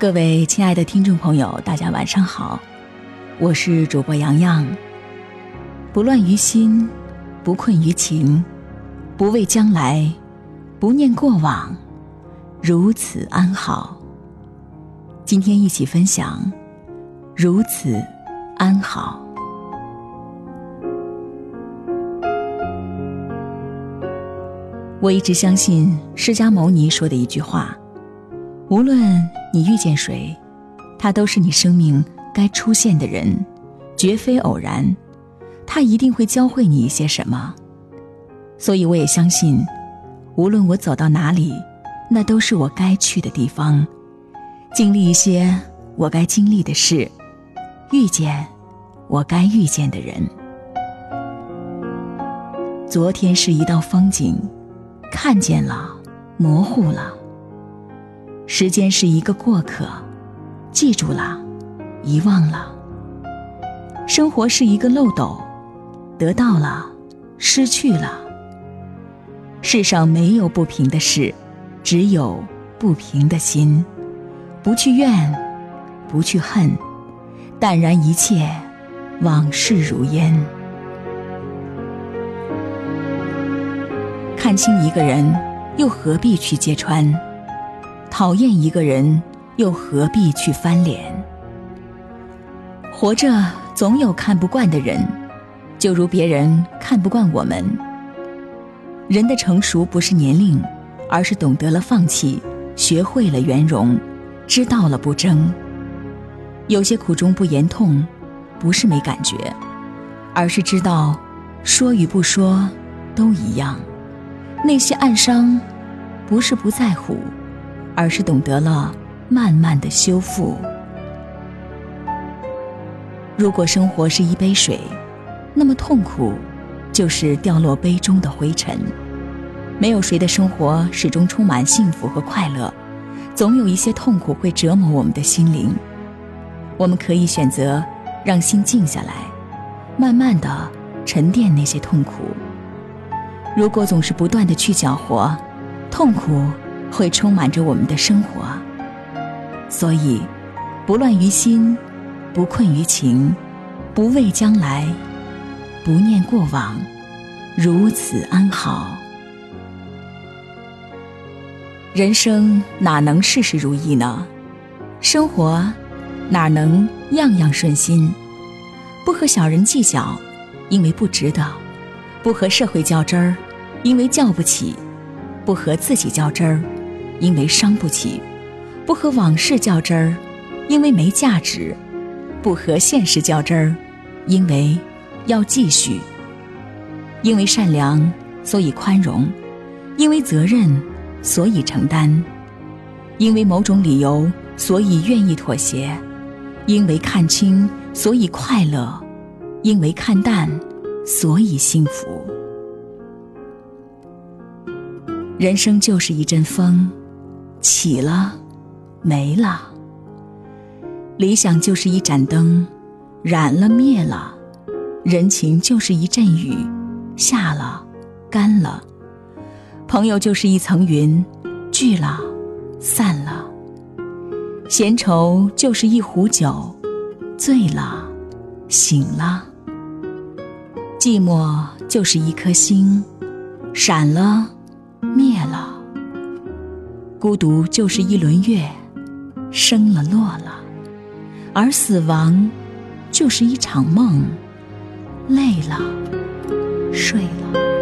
各位亲爱的听众朋友，大家晚上好，我是主播洋洋。不乱于心，不困于情，不畏将来，不念过往，如此安好。今天一起分享，如此安好。我一直相信释迦牟尼说的一句话。无论你遇见谁，他都是你生命该出现的人，绝非偶然。他一定会教会你一些什么。所以我也相信，无论我走到哪里，那都是我该去的地方，经历一些我该经历的事，遇见我该遇见的人。昨天是一道风景，看见了，模糊了。时间是一个过客，记住了，遗忘了。生活是一个漏斗，得到了，失去了。世上没有不平的事，只有不平的心。不去怨，不去恨，淡然一切，往事如烟。看清一个人，又何必去揭穿？讨厌一个人，又何必去翻脸？活着总有看不惯的人，就如别人看不惯我们。人的成熟不是年龄，而是懂得了放弃，学会了圆融，知道了不争。有些苦衷不言痛，不是没感觉，而是知道说与不说都一样。那些暗伤，不是不在乎。而是懂得了慢慢的修复。如果生活是一杯水，那么痛苦就是掉落杯中的灰尘。没有谁的生活始终充满幸福和快乐，总有一些痛苦会折磨我们的心灵。我们可以选择让心静下来，慢慢的沉淀那些痛苦。如果总是不断的去搅和，痛苦。会充满着我们的生活，所以不乱于心，不困于情，不畏将来，不念过往，如此安好。人生哪能事事如意呢？生活哪能样样顺心？不和小人计较，因为不值得；不和社会较真儿，因为较不起；不和自己较真儿。因为伤不起，不和往事较真儿；因为没价值，不和现实较真儿；因为要继续。因为善良，所以宽容；因为责任，所以承担；因为某种理由，所以愿意妥协；因为看清，所以快乐；因为看淡，所以幸福。人生就是一阵风。起了，没了。理想就是一盏灯，燃了灭了；人情就是一阵雨，下了，干了；朋友就是一层云，聚了，散了；闲愁就是一壶酒，醉了，醒了；寂寞就是一颗星，闪了，灭了。孤独就是一轮月，升了落了；而死亡就是一场梦，累了，睡了。